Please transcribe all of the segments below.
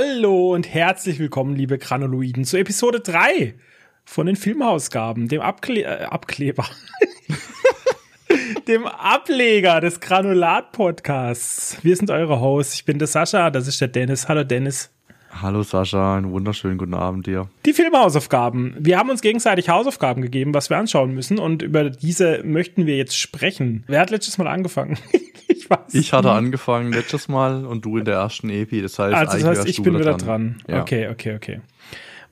Hallo und herzlich willkommen, liebe Granuloiden, zu Episode 3 von den Filmausgaben, dem Abkle äh, Abkleber. dem Ableger des Granulat-Podcasts. Wir sind eure Hosts. Ich bin der Sascha, das ist der Dennis. Hallo Dennis. Hallo Sascha, einen wunderschönen guten Abend dir. Die Filmhausaufgaben. Wir haben uns gegenseitig Hausaufgaben gegeben, was wir anschauen müssen und über diese möchten wir jetzt sprechen. Wer hat letztes Mal angefangen? ich weiß. Ich hatte angefangen letztes Mal und du in der ersten EP. Das heißt, also das heißt ich bin wieder dran. dran. Ja. Okay, okay, okay.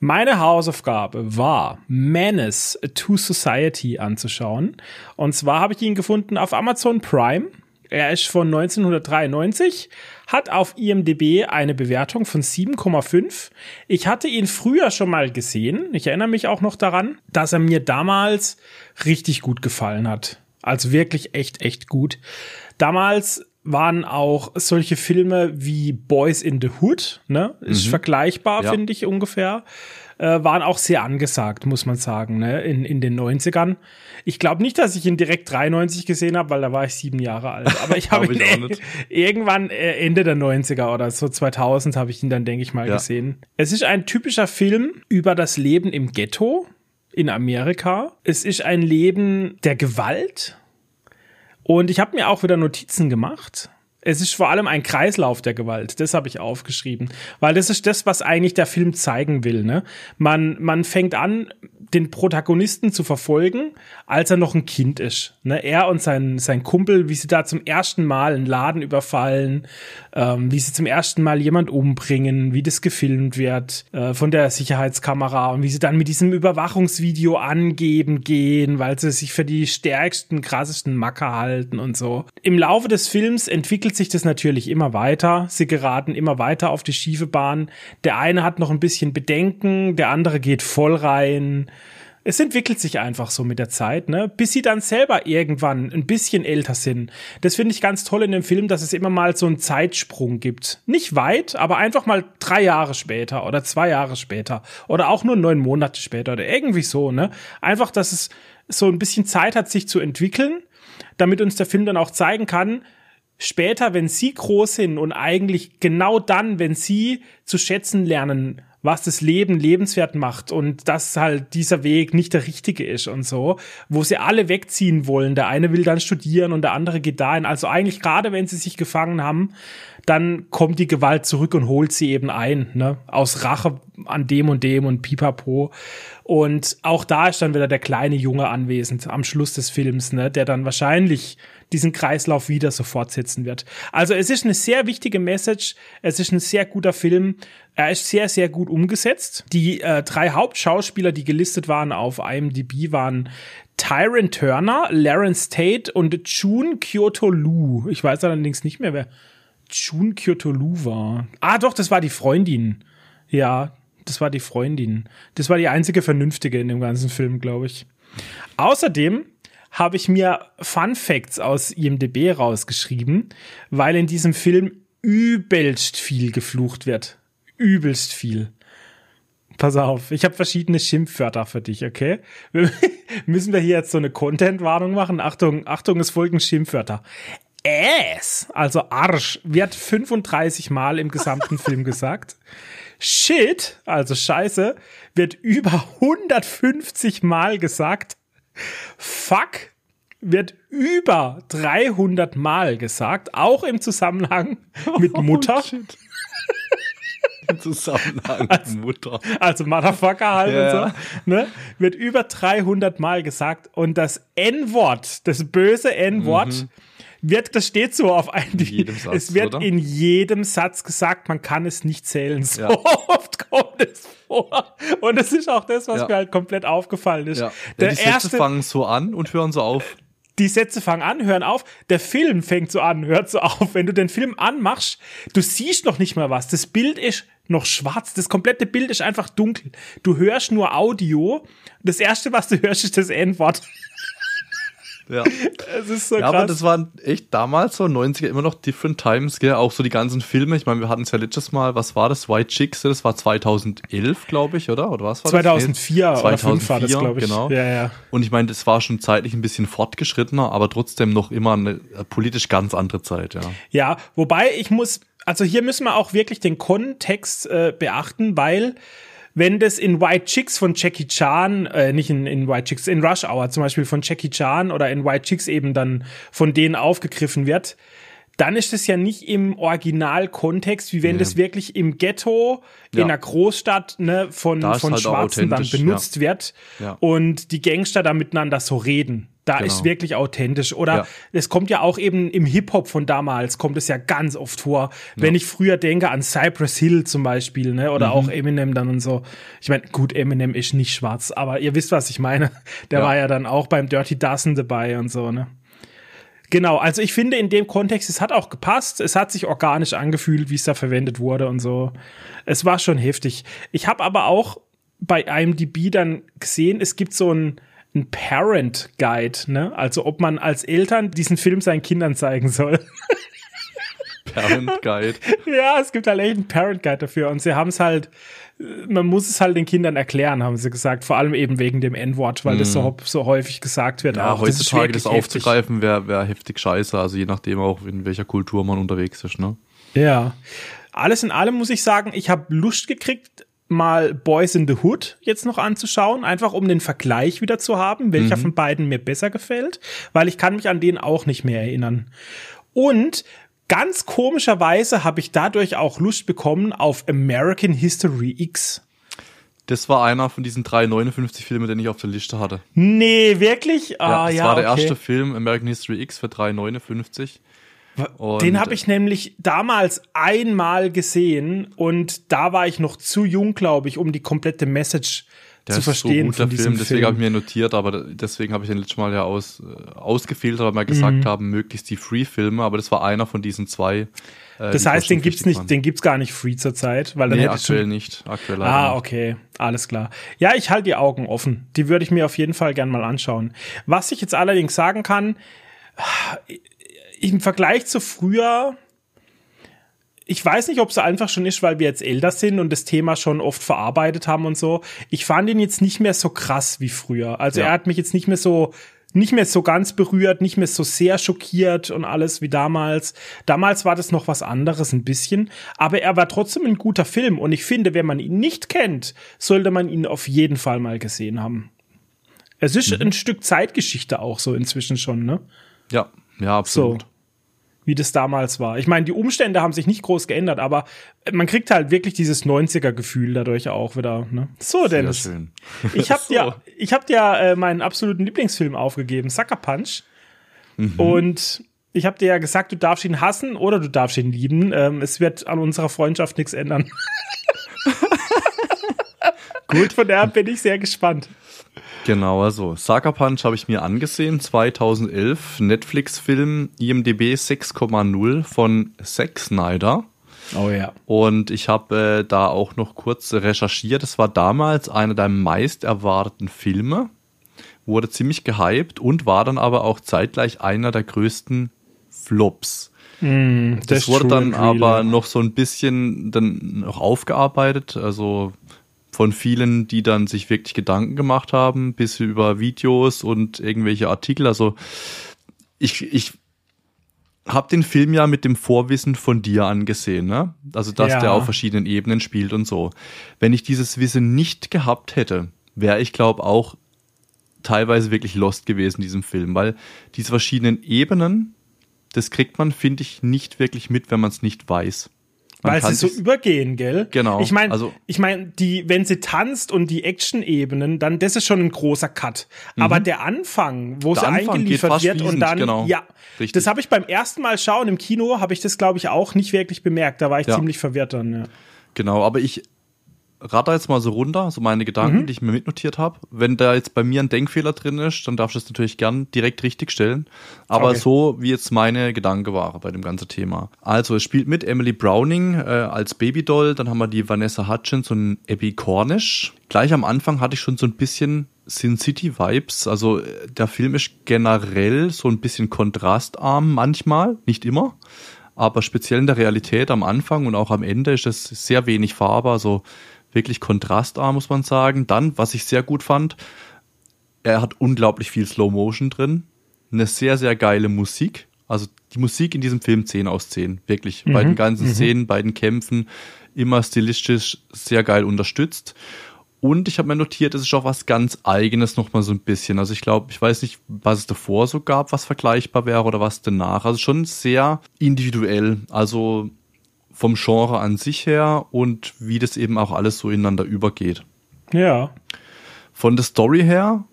Meine Hausaufgabe war, Menace to Society anzuschauen. Und zwar habe ich ihn gefunden auf Amazon Prime. Er ist von 1993, hat auf IMDb eine Bewertung von 7,5. Ich hatte ihn früher schon mal gesehen. Ich erinnere mich auch noch daran, dass er mir damals richtig gut gefallen hat. Also wirklich echt, echt gut. Damals waren auch solche Filme wie Boys in the Hood, ne? Ist mhm. vergleichbar, ja. finde ich ungefähr äh, waren auch sehr angesagt, muss man sagen, ne? in, in den 90ern. Ich glaube nicht, dass ich ihn direkt 93 gesehen habe, weil da war ich sieben Jahre alt. Aber ich habe ihn äh, irgendwann äh, Ende der 90er oder so 2000 habe ich ihn dann, denke ich mal, ja. gesehen. Es ist ein typischer Film über das Leben im Ghetto in Amerika. Es ist ein Leben der Gewalt. Und ich habe mir auch wieder Notizen gemacht es ist vor allem ein Kreislauf der Gewalt. Das habe ich aufgeschrieben. Weil das ist das, was eigentlich der Film zeigen will. Ne? Man, man fängt an, den Protagonisten zu verfolgen, als er noch ein Kind ist. Ne? Er und sein, sein Kumpel, wie sie da zum ersten Mal einen Laden überfallen, ähm, wie sie zum ersten Mal jemand umbringen, wie das gefilmt wird äh, von der Sicherheitskamera und wie sie dann mit diesem Überwachungsvideo angeben gehen, weil sie sich für die stärksten, krassesten Macker halten und so. Im Laufe des Films entwickelt sich das natürlich immer weiter. Sie geraten immer weiter auf die schiefe Bahn. Der eine hat noch ein bisschen Bedenken, der andere geht voll rein es entwickelt sich einfach so mit der Zeit, ne? Bis sie dann selber irgendwann ein bisschen älter sind. Das finde ich ganz toll in dem Film, dass es immer mal so einen Zeitsprung gibt. Nicht weit, aber einfach mal drei Jahre später oder zwei Jahre später oder auch nur neun Monate später oder irgendwie so, ne? Einfach, dass es so ein bisschen Zeit hat, sich zu entwickeln, damit uns der Film dann auch zeigen kann, später, wenn sie groß sind und eigentlich genau dann, wenn sie zu schätzen lernen, was das Leben lebenswert macht und dass halt dieser Weg nicht der richtige ist und so, wo sie alle wegziehen wollen. Der eine will dann studieren und der andere geht dahin. Also eigentlich gerade wenn sie sich gefangen haben, dann kommt die Gewalt zurück und holt sie eben ein, ne? Aus Rache an dem und dem und pipapo. Und auch da ist dann wieder der kleine Junge anwesend am Schluss des Films, ne? Der dann wahrscheinlich diesen Kreislauf wieder so fortsetzen wird. Also es ist eine sehr wichtige Message. Es ist ein sehr guter Film. Er ist sehr, sehr gut umgesetzt. Die äh, drei Hauptschauspieler, die gelistet waren auf IMDb, waren Tyron Turner, Lawrence Tate und June Kyoto Lu. Ich weiß allerdings nicht mehr, wer June Kyoto Lu war. Ah, doch, das war die Freundin. Ja, das war die Freundin. Das war die einzige Vernünftige in dem ganzen Film, glaube ich. Außerdem habe ich mir Fun Facts aus IMDb rausgeschrieben, weil in diesem Film übelst viel geflucht wird. Übelst viel. Pass auf, ich habe verschiedene Schimpfwörter für dich, okay? müssen wir hier jetzt so eine Content-Warnung machen? Achtung, Achtung, es folgen Schimpfwörter. Ass, also Arsch, wird 35 Mal im gesamten Film gesagt. Shit, also Scheiße, wird über 150 Mal gesagt. Fuck wird über 300 Mal gesagt, auch im Zusammenhang mit oh, Mutter. Oh, Im Zusammenhang mit also, Mutter. Also Motherfucker halt yeah. und so. Ne? Wird über 300 Mal gesagt und das N-Wort, das böse N-Wort, mhm wird, das steht so auf einem, Satz, es wird oder? in jedem Satz gesagt, man kann es nicht zählen. So ja. oft kommt es vor. Und das ist auch das, was ja. mir halt komplett aufgefallen ist. Ja. Der die erste, Sätze fangen so an und hören so auf. Die Sätze fangen an, hören auf. Der Film fängt so an, hört so auf. Wenn du den Film anmachst, du siehst noch nicht mal was. Das Bild ist noch schwarz. Das komplette Bild ist einfach dunkel. Du hörst nur Audio. Das erste, was du hörst, ist das N-Wort. Ja. Es ist so ja, krass. aber das waren echt damals so 90er immer noch different times, gell? Auch so die ganzen Filme. Ich meine, wir hatten es ja letztes Mal, was war das? White Chicks, das war 2011, glaube ich, oder? Oder was war 2004 das? 2004 oder 2005 war das, glaube ich. Genau. Ja, ja. Und ich meine, das war schon zeitlich ein bisschen fortgeschrittener, aber trotzdem noch immer eine politisch ganz andere Zeit, ja. Ja, wobei ich muss also hier müssen wir auch wirklich den Kontext äh, beachten, weil wenn das in White Chicks von Jackie Chan, äh, nicht in, in White Chicks, in Rush Hour zum Beispiel von Jackie Chan oder in White Chicks eben dann von denen aufgegriffen wird, dann ist es ja nicht im Originalkontext, wie wenn ja. das wirklich im Ghetto ja. in einer Großstadt ne, von, von halt Schwarzen dann benutzt ja. wird und die Gangster da miteinander so reden. Da genau. ist wirklich authentisch. Oder es kommt ja auch eben im Hip-Hop von damals, kommt es ja ganz oft vor. Wenn ich früher denke an Cypress Hill zum Beispiel, ne? Oder mhm. auch Eminem dann und so. Ich meine, gut, Eminem ist nicht schwarz, aber ihr wisst, was ich meine. Der war ja dann auch beim Dirty Dozen dabei und so, ne? Genau, also ich finde in dem Kontext, es hat auch gepasst, es hat sich organisch angefühlt, wie es da verwendet wurde und so. Es war schon heftig. Ich habe aber auch bei IMDb dann gesehen, es gibt so ein, ein Parent Guide, ne? Also ob man als Eltern diesen Film seinen Kindern zeigen soll. Parent Guide. ja, es gibt halt echt einen Parent Guide dafür und sie haben es halt man muss es halt den Kindern erklären, haben sie gesagt. Vor allem eben wegen dem N-Wort, weil mm. das so, mhm. so häufig gesagt wird. Ja, auch. heutzutage das, das aufzugreifen wäre wär heftig scheiße. Also je nachdem auch, in welcher Kultur man unterwegs ist, ne? Ja. Alles in allem muss ich sagen, ich habe Lust gekriegt, mal Boys in the Hood jetzt noch anzuschauen, einfach um den Vergleich wieder zu haben, welcher mhm. von beiden mir besser gefällt, weil ich kann mich an den auch nicht mehr erinnern. Und ganz komischerweise habe ich dadurch auch Lust bekommen auf American History X. Das war einer von diesen drei 59 Filmen, den ich auf der Liste hatte. Nee, wirklich? Ah, ja, das ja, war der okay. erste Film, American History X für 3,59. Den habe ich nämlich damals einmal gesehen und da war ich noch zu jung, glaube ich, um die komplette Message der zu verstehen. So gut, der Film, deswegen habe ich mir notiert, aber deswegen habe ich den letztes Mal ja aus, äh, ausgefiltert, weil wir gesagt mhm. haben, möglichst die Free-Filme, aber das war einer von diesen zwei. Äh, das heißt, den gibt's nicht, waren. den gibt's gar nicht free zurzeit, weil dann nee, aktuell nicht, aktuell Ah, okay, alles klar. Ja, ich halte die Augen offen. Die würde ich mir auf jeden Fall gern mal anschauen. Was ich jetzt allerdings sagen kann, im Vergleich zu früher ich weiß nicht, ob es einfach schon ist, weil wir jetzt älter sind und das Thema schon oft verarbeitet haben und so. Ich fand ihn jetzt nicht mehr so krass wie früher. Also ja. er hat mich jetzt nicht mehr so nicht mehr so ganz berührt, nicht mehr so sehr schockiert und alles wie damals. Damals war das noch was anderes ein bisschen, aber er war trotzdem ein guter Film und ich finde, wenn man ihn nicht kennt, sollte man ihn auf jeden Fall mal gesehen haben. Es ist mhm. ein Stück Zeitgeschichte auch so inzwischen schon, ne? Ja, ja, absolut. So wie das damals war. Ich meine, die Umstände haben sich nicht groß geändert, aber man kriegt halt wirklich dieses 90er-Gefühl dadurch auch wieder. Ne? So, Dennis. Sehr schön. Ich habe so. dir, ich hab dir äh, meinen absoluten Lieblingsfilm aufgegeben, Sucker Punch. Mhm. Und ich habe dir ja gesagt, du darfst ihn hassen oder du darfst ihn lieben. Ähm, es wird an unserer Freundschaft nichts ändern. Gut, von daher bin ich sehr gespannt. Genau, also Sucker Punch habe ich mir angesehen, 2011, Netflix-Film, IMDb 6,0 von Zack Snyder. Oh ja. Und ich habe äh, da auch noch kurz recherchiert. Es war damals einer der meist erwarteten Filme, wurde ziemlich gehypt und war dann aber auch zeitgleich einer der größten Flops. Mm, das wurde dann aber noch so ein bisschen dann noch aufgearbeitet. Also von vielen, die dann sich wirklich Gedanken gemacht haben, bis über Videos und irgendwelche Artikel. Also ich, ich habe den Film ja mit dem Vorwissen von dir angesehen, ne? Also dass ja. der auf verschiedenen Ebenen spielt und so. Wenn ich dieses Wissen nicht gehabt hätte, wäre ich glaube auch teilweise wirklich lost gewesen in diesem Film, weil diese verschiedenen Ebenen, das kriegt man, finde ich, nicht wirklich mit, wenn man es nicht weiß. Weil sie so übergehen, gell? Genau. Ich meine, also, ich meine, die, wenn sie tanzt und die Action-Ebenen, dann das ist schon ein großer Cut. Mhm. Aber der Anfang, wo der sie Anfang eingeliefert wird und dann, genau. ja, Richtig. das habe ich beim ersten Mal schauen im Kino, habe ich das glaube ich auch nicht wirklich bemerkt. Da war ich ja. ziemlich verwirrt dann. Ja. Genau, aber ich ratter jetzt mal so runter, so meine Gedanken, mhm. die ich mir mitnotiert habe. Wenn da jetzt bei mir ein Denkfehler drin ist, dann darfst du es natürlich gern direkt richtig stellen. Aber okay. so, wie jetzt meine Gedanke war bei dem ganzen Thema. Also, es spielt mit Emily Browning äh, als Babydoll, dann haben wir die Vanessa Hutchins und Abby Cornish. Gleich am Anfang hatte ich schon so ein bisschen Sin City Vibes. Also, der Film ist generell so ein bisschen kontrastarm manchmal, nicht immer. Aber speziell in der Realität am Anfang und auch am Ende ist es sehr wenig Farbe. Also wirklich kontrastarm, muss man sagen. Dann, was ich sehr gut fand, er hat unglaublich viel Slow Motion drin, eine sehr, sehr geile Musik, Also die Musik in diesem Film 10 aus 10. Wirklich. Mhm. Bei den ganzen mhm. Szenen, bei den Kämpfen, immer stilistisch sehr geil unterstützt. Und ich habe mir notiert, es ist auch was ganz Eigenes nochmal so ein bisschen. Also ich glaube, ich weiß nicht, was es davor so gab, was vergleichbar wäre oder was danach. Also schon sehr individuell. Also vom Genre an sich her und wie das eben auch alles so ineinander übergeht. Ja. Von der Story her,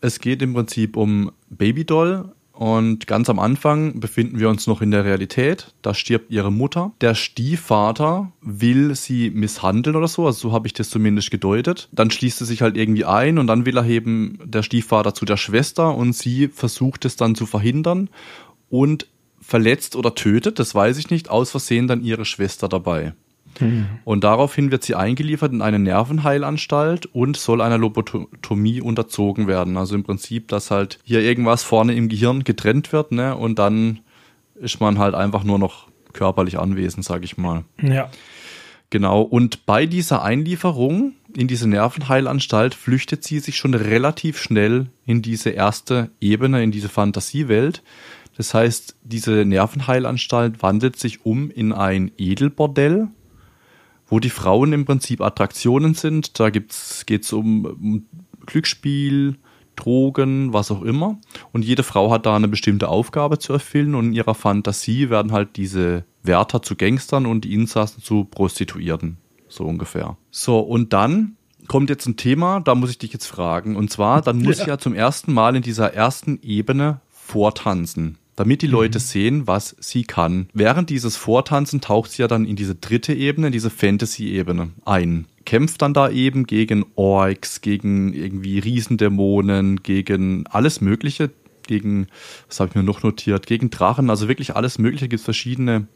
es geht im Prinzip um Babydoll, und ganz am Anfang befinden wir uns noch in der Realität. Da stirbt ihre Mutter. Der Stiefvater will sie misshandeln oder so. Also so habe ich das zumindest gedeutet. Dann schließt er sich halt irgendwie ein und dann will er eben der Stiefvater zu der Schwester und sie versucht es dann zu verhindern und verletzt oder tötet, das weiß ich nicht, aus Versehen dann ihre Schwester dabei. Mhm. Und daraufhin wird sie eingeliefert in eine Nervenheilanstalt und soll einer Lobotomie unterzogen werden. Also im Prinzip, dass halt hier irgendwas vorne im Gehirn getrennt wird, ne? Und dann ist man halt einfach nur noch körperlich anwesend, sag ich mal. Ja. Genau. Und bei dieser Einlieferung in diese Nervenheilanstalt flüchtet sie sich schon relativ schnell in diese erste Ebene, in diese Fantasiewelt. Das heißt, diese Nervenheilanstalt wandelt sich um in ein Edelbordell, wo die Frauen im Prinzip Attraktionen sind. Da geht es um, um Glücksspiel, Drogen, was auch immer. Und jede Frau hat da eine bestimmte Aufgabe zu erfüllen und in ihrer Fantasie werden halt diese Wärter zu Gangstern und die Insassen zu Prostituierten. So ungefähr. So, und dann kommt jetzt ein Thema, da muss ich dich jetzt fragen. Und zwar, dann muss ja. ich ja zum ersten Mal in dieser ersten Ebene vortanzen damit die Leute mhm. sehen, was sie kann. Während dieses Vortanzen taucht sie ja dann in diese dritte Ebene, diese Fantasy-Ebene ein. Kämpft dann da eben gegen Orks, gegen irgendwie Riesendämonen, gegen alles Mögliche, gegen, was habe ich mir noch notiert, gegen Drachen, also wirklich alles Mögliche, gibt es verschiedene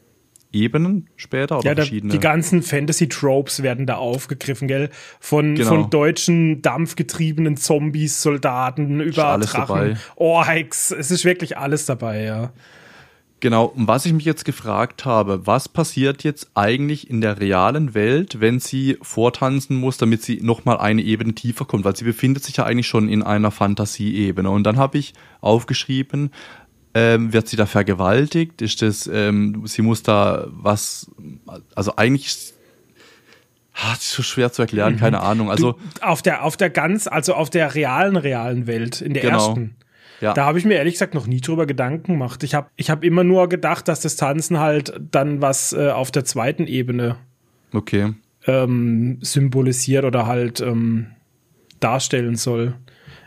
Ebenen später oder ja, verschiedene. Die ganzen Fantasy-Tropes werden da aufgegriffen, gell? Von, genau. von deutschen dampfgetriebenen Zombies, Soldaten über Drachen, Orhikes. Es ist wirklich alles dabei, ja. Genau, und was ich mich jetzt gefragt habe, was passiert jetzt eigentlich in der realen Welt, wenn sie vortanzen muss, damit sie nochmal eine Ebene tiefer kommt, weil sie befindet sich ja eigentlich schon in einer Fantasieebene. Und dann habe ich aufgeschrieben, ähm, wird sie da vergewaltigt? Ist das, ähm, sie muss da was, also eigentlich Ah, das ist so schwer zu erklären, mhm. keine Ahnung. Also du, auf der auf der ganz, also auf der realen realen Welt in der genau. ersten. Ja. Da habe ich mir ehrlich gesagt noch nie drüber Gedanken gemacht. Ich habe ich hab immer nur gedacht, dass das Tanzen halt dann was äh, auf der zweiten Ebene okay. ähm, symbolisiert oder halt ähm, darstellen soll.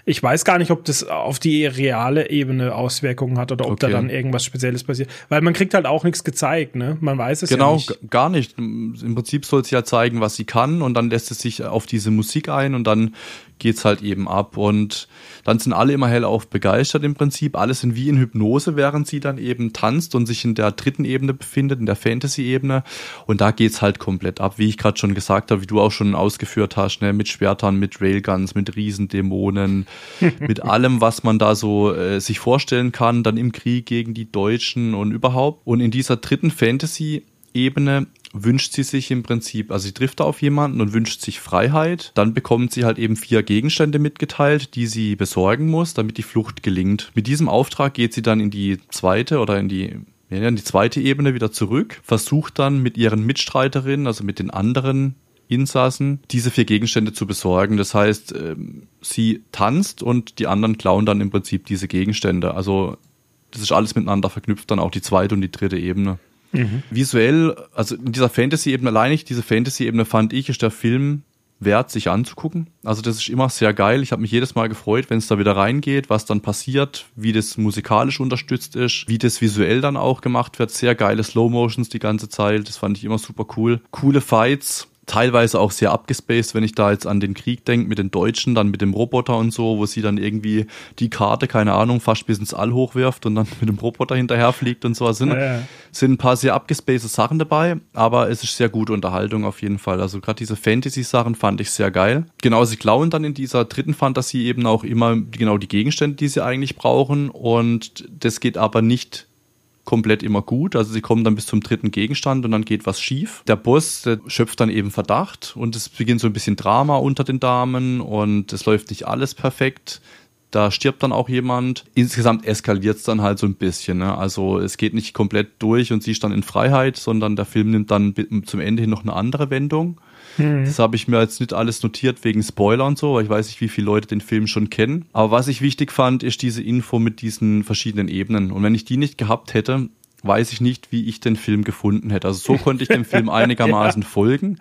Ich weiß gar nicht, ob das auf die reale Ebene Auswirkungen hat oder ob okay. da dann irgendwas Spezielles passiert. Weil man kriegt halt auch nichts gezeigt, ne? Man weiß es genau, ja nicht. Genau, gar nicht. Im Prinzip soll sie ja zeigen, was sie kann und dann lässt es sich auf diese Musik ein und dann geht's halt eben ab. Und dann sind alle immer hellauf begeistert im Prinzip. Alle sind wie in Hypnose, während sie dann eben tanzt und sich in der dritten Ebene befindet, in der Fantasy-Ebene. Und da geht's halt komplett ab, wie ich gerade schon gesagt habe, wie du auch schon ausgeführt hast, ne? mit Schwertern, mit Railguns, mit Riesendämonen, mit allem, was man da so äh, sich vorstellen kann, dann im Krieg gegen die Deutschen und überhaupt. Und in dieser dritten Fantasy Ebene wünscht sie sich im Prinzip, also sie trifft da auf jemanden und wünscht sich Freiheit. Dann bekommt sie halt eben vier Gegenstände mitgeteilt, die sie besorgen muss, damit die Flucht gelingt. Mit diesem Auftrag geht sie dann in die zweite oder in die ja, in die zweite Ebene wieder zurück, versucht dann mit ihren Mitstreiterinnen, also mit den anderen Insassen, diese vier Gegenstände zu besorgen. Das heißt, ähm, sie tanzt und die anderen klauen dann im Prinzip diese Gegenstände. Also das ist alles miteinander verknüpft, dann auch die zweite und die dritte Ebene. Mhm. Visuell, also in dieser Fantasy-Ebene allein nicht, diese Fantasy-Ebene fand ich, ist der Film wert, sich anzugucken. Also das ist immer sehr geil. Ich habe mich jedes Mal gefreut, wenn es da wieder reingeht, was dann passiert, wie das musikalisch unterstützt ist, wie das visuell dann auch gemacht wird. Sehr geile Slow Motions die ganze Zeit. Das fand ich immer super cool. Coole Fights teilweise auch sehr abgespaced, wenn ich da jetzt an den Krieg denke mit den Deutschen, dann mit dem Roboter und so, wo sie dann irgendwie die Karte, keine Ahnung, fast bis ins All hochwirft und dann mit dem Roboter hinterherfliegt und so. Also sind, ja, ja. sind ein paar sehr abgespaced Sachen dabei, aber es ist sehr gute Unterhaltung auf jeden Fall. Also gerade diese Fantasy-Sachen fand ich sehr geil. Genau, sie klauen dann in dieser dritten Fantasie eben auch immer genau die Gegenstände, die sie eigentlich brauchen und das geht aber nicht komplett immer gut. Also sie kommen dann bis zum dritten Gegenstand und dann geht was schief. Der Boss der schöpft dann eben Verdacht und es beginnt so ein bisschen Drama unter den Damen und es läuft nicht alles perfekt. Da stirbt dann auch jemand. Insgesamt eskaliert es dann halt so ein bisschen. Ne? Also es geht nicht komplett durch und sie ist dann in Freiheit, sondern der Film nimmt dann zum Ende hin noch eine andere Wendung. Hm. Das habe ich mir jetzt nicht alles notiert wegen Spoiler und so, weil ich weiß nicht, wie viele Leute den Film schon kennen. Aber was ich wichtig fand, ist diese Info mit diesen verschiedenen Ebenen. Und wenn ich die nicht gehabt hätte, weiß ich nicht, wie ich den Film gefunden hätte. Also so konnte ich dem Film einigermaßen ja. folgen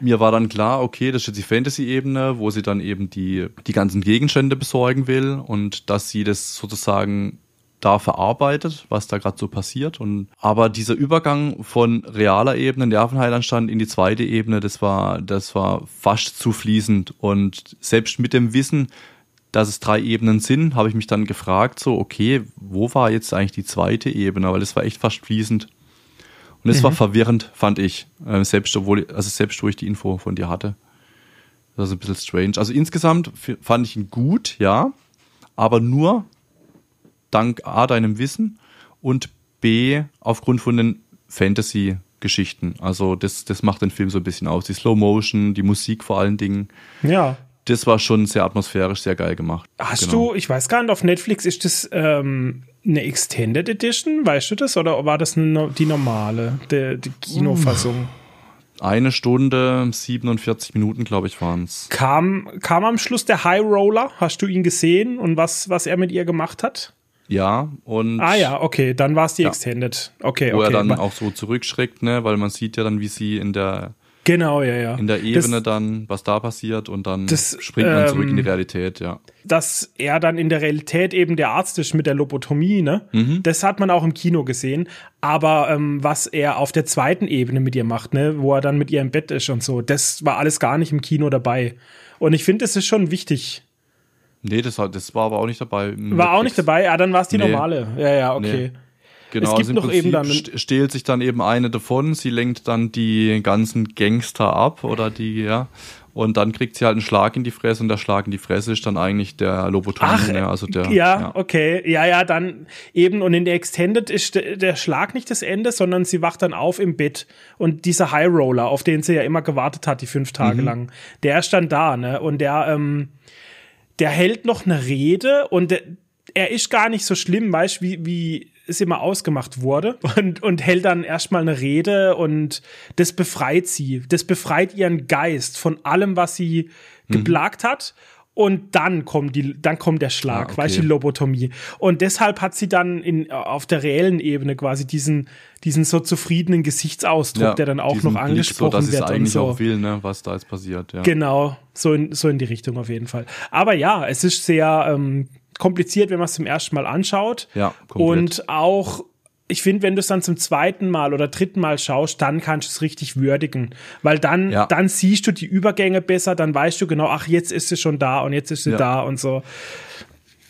mir war dann klar, okay, das ist jetzt die Fantasy-Ebene, wo sie dann eben die, die ganzen Gegenstände besorgen will und dass sie das sozusagen da verarbeitet, was da gerade so passiert. Und aber dieser Übergang von realer Ebene, Nervenheilanstand in die zweite Ebene, das war, das war fast zu fließend. Und selbst mit dem Wissen, dass es drei Ebenen sind, habe ich mich dann gefragt, so, okay, wo war jetzt eigentlich die zweite Ebene? Weil das war echt fast fließend. Und es mhm. war verwirrend, fand ich. Äh, selbst, obwohl, also selbst wo ich die Info von dir hatte. Das ist ein bisschen strange. Also insgesamt fand ich ihn gut, ja. Aber nur dank A, deinem Wissen und B, aufgrund von den Fantasy-Geschichten. Also das, das macht den Film so ein bisschen aus. Die Slow Motion, die Musik vor allen Dingen. Ja. Das war schon sehr atmosphärisch, sehr geil gemacht. Hast genau. du, ich weiß gar nicht, auf Netflix ist das ähm, eine Extended Edition, weißt du das? Oder war das die normale, die, die Kinofassung? Eine Stunde, 47 Minuten, glaube ich, waren es. Kam, kam am Schluss der High Roller? Hast du ihn gesehen und was, was er mit ihr gemacht hat? Ja, und. Ah ja, okay, dann war es die ja. Extended. Okay, Wo okay. er dann auch so zurückschreckt, ne, weil man sieht ja dann, wie sie in der Genau, ja, ja. In der Ebene das, dann, was da passiert und dann das, springt man zurück ähm, in die ähm, Realität, ja. Dass er dann in der Realität eben der Arzt ist mit der Lobotomie, ne? Mhm. Das hat man auch im Kino gesehen. Aber ähm, was er auf der zweiten Ebene mit ihr macht, ne, wo er dann mit ihr im Bett ist und so, das war alles gar nicht im Kino dabei. Und ich finde, das ist schon wichtig. Nee, das, das war aber auch nicht dabei. War Netflix. auch nicht dabei, ja, dann war es die nee. normale. Ja, ja, okay. Nee. Genau, es gibt also noch eben dann stehlt sich dann eben eine davon, sie lenkt dann die ganzen Gangster ab oder die, ja. Und dann kriegt sie halt einen Schlag in die Fresse und der Schlag in die Fresse ist dann eigentlich der Lobotomie, ne? also der. Ja, ja, okay. Ja, ja, dann eben und in der Extended ist der Schlag nicht das Ende, sondern sie wacht dann auf im Bett und dieser High Roller, auf den sie ja immer gewartet hat, die fünf Tage mhm. lang, der ist dann da, ne? Und der, ähm, der hält noch eine Rede und er ist gar nicht so schlimm, weißt du, wie, wie es immer ausgemacht wurde und, und hält dann erstmal eine Rede und das befreit sie. Das befreit ihren Geist von allem, was sie mhm. geplagt hat. Und dann kommt die, dann kommt der Schlag, ah, okay. weißt du, die Lobotomie. Und deshalb hat sie dann in, auf der reellen Ebene quasi diesen, diesen so zufriedenen Gesichtsausdruck, ja, der dann auch noch angesprochen Blick, so, wird. und so. auch will, ne, was da jetzt passiert, ja. Genau, so in, so in die Richtung auf jeden Fall. Aber ja, es ist sehr, ähm, kompliziert, wenn man es zum ersten Mal anschaut. Ja, komplett. Und auch ich finde, wenn du es dann zum zweiten Mal oder dritten Mal schaust, dann kannst du es richtig würdigen. Weil dann, ja. dann siehst du die Übergänge besser, dann weißt du genau, ach, jetzt ist sie schon da und jetzt ist sie ja. da und so.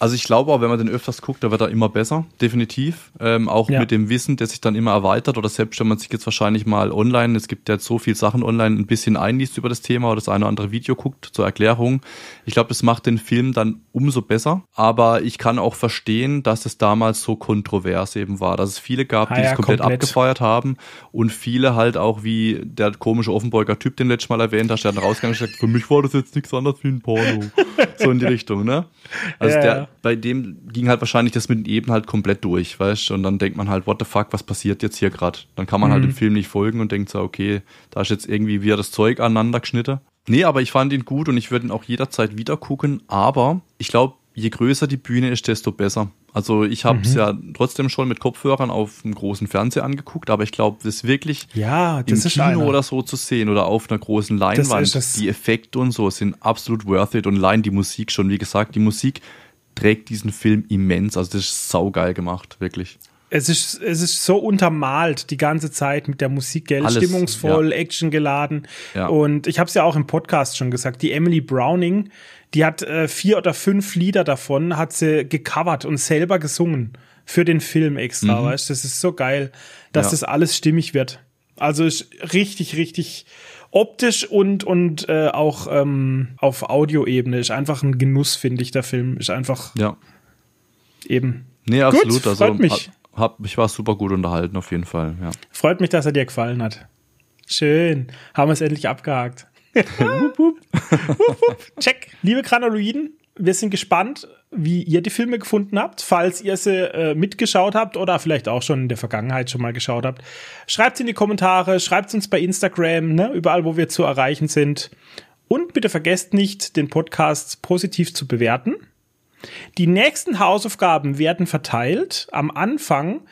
Also ich glaube auch, wenn man den öfters guckt, da wird er immer besser, definitiv. Ähm, auch ja. mit dem Wissen, der sich dann immer erweitert oder selbst wenn man sich jetzt wahrscheinlich mal online, es gibt ja so viel Sachen online, ein bisschen einliest über das Thema oder das eine oder andere Video guckt zur Erklärung. Ich glaube, das macht den Film dann umso besser. Aber ich kann auch verstehen, dass es damals so kontrovers eben war, dass es viele gab, ah, die ja, es komplett, komplett, abgefeuert haben und viele halt auch wie der komische Offenburger Typ, den letztes Mal erwähnt hast, der dann rausgegangen und gesagt, für mich war das jetzt nichts anderes wie ein Porno. so in die Richtung, ne? Also ja, der, bei dem ging halt wahrscheinlich das mit den Eben halt komplett durch, weißt du? Und dann denkt man halt, what the fuck, was passiert jetzt hier gerade? Dann kann man halt mhm. halt dem Film nicht folgen und denkt so, okay, da ist jetzt irgendwie wieder das Zeug aneinander geschnitten. Nee, aber ich fand ihn gut und ich würde ihn auch jederzeit wieder gucken. Aber ich glaube, je größer die Bühne ist, desto besser. Also ich habe es mhm. ja trotzdem schon mit Kopfhörern auf einem großen Fernseher angeguckt, aber ich glaube, das wirklich ja, das im Kino einer. oder so zu sehen oder auf einer großen Leinwand, die Effekte und so sind absolut worth it und allein die Musik schon. Wie gesagt, die Musik trägt diesen Film immens. Also das ist saugeil gemacht, wirklich. Es ist, es ist so untermalt die ganze Zeit mit der Musik, gell? Alles, stimmungsvoll, ja. actiongeladen. Ja. Und ich habe es ja auch im Podcast schon gesagt, die Emily Browning, die hat äh, vier oder fünf Lieder davon, hat sie gecovert und selber gesungen für den Film extra, mhm. weißt Das ist so geil, dass ja. das alles stimmig wird. Also ist richtig, richtig optisch und, und äh, auch ähm, auf Audioebene ist einfach ein Genuss, finde ich, der Film. Ist einfach ja. eben. Nee, absolut. Gut, also, freut mich. Hab, ich war super gut unterhalten, auf jeden Fall. Ja. Freut mich, dass er dir gefallen hat. Schön. Haben wir es endlich abgehakt. Check. Liebe Granuloiden, wir sind gespannt, wie ihr die Filme gefunden habt, falls ihr sie äh, mitgeschaut habt oder vielleicht auch schon in der Vergangenheit schon mal geschaut habt. Schreibt in die Kommentare, schreibt uns bei Instagram, ne, überall, wo wir zu erreichen sind. Und bitte vergesst nicht, den Podcast positiv zu bewerten. Die nächsten Hausaufgaben werden verteilt am Anfang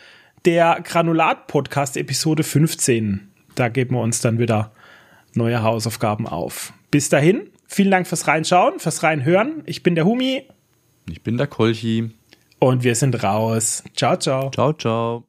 der Granulat-Podcast Episode 15. Da geben wir uns dann wieder neue Hausaufgaben auf. Bis dahin, vielen Dank fürs Reinschauen, fürs Reinhören. Ich bin der Humi. Ich bin der Kolchi. Und wir sind raus. Ciao, ciao. Ciao, ciao.